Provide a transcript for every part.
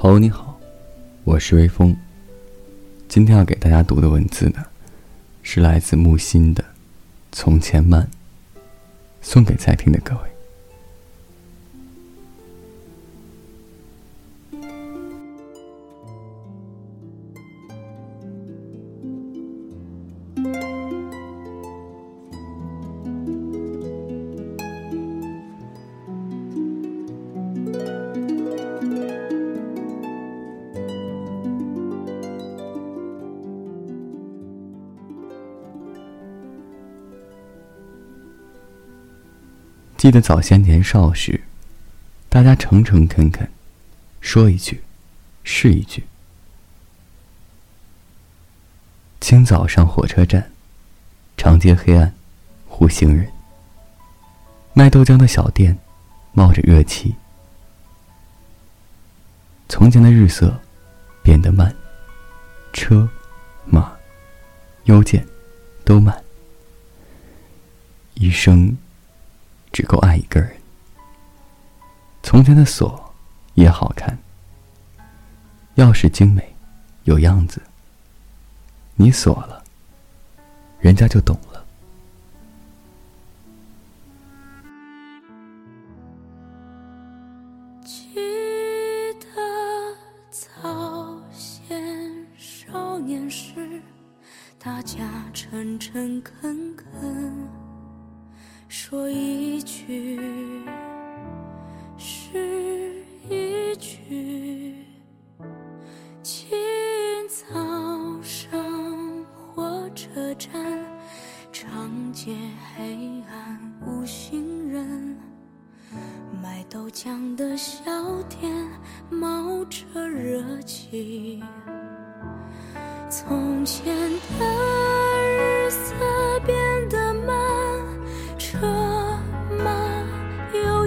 朋友你好，我是微风。今天要给大家读的文字呢，是来自木心的《从前慢》，送给在听的各位。记得早先年少时，大家诚诚恳恳，说一句，是一句。清早上火车站，长街黑暗，无行人。卖豆浆的小店，冒着热气。从前的日色，变得慢，车，马，邮件，都慢。一生。只够爱一个人。从前的锁也好看，钥匙精美，有样子。你锁了，人家就懂了。记得早先少年时，大家诚诚恳恳。说一句是一句，清早上火车站，长街黑暗无行人，卖豆浆的小店冒着热气，从前的。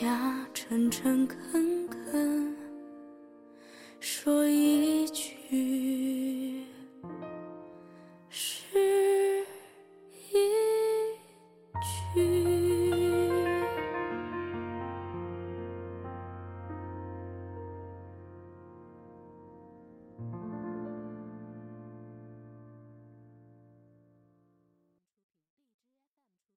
家，诚诚恳恳说一句。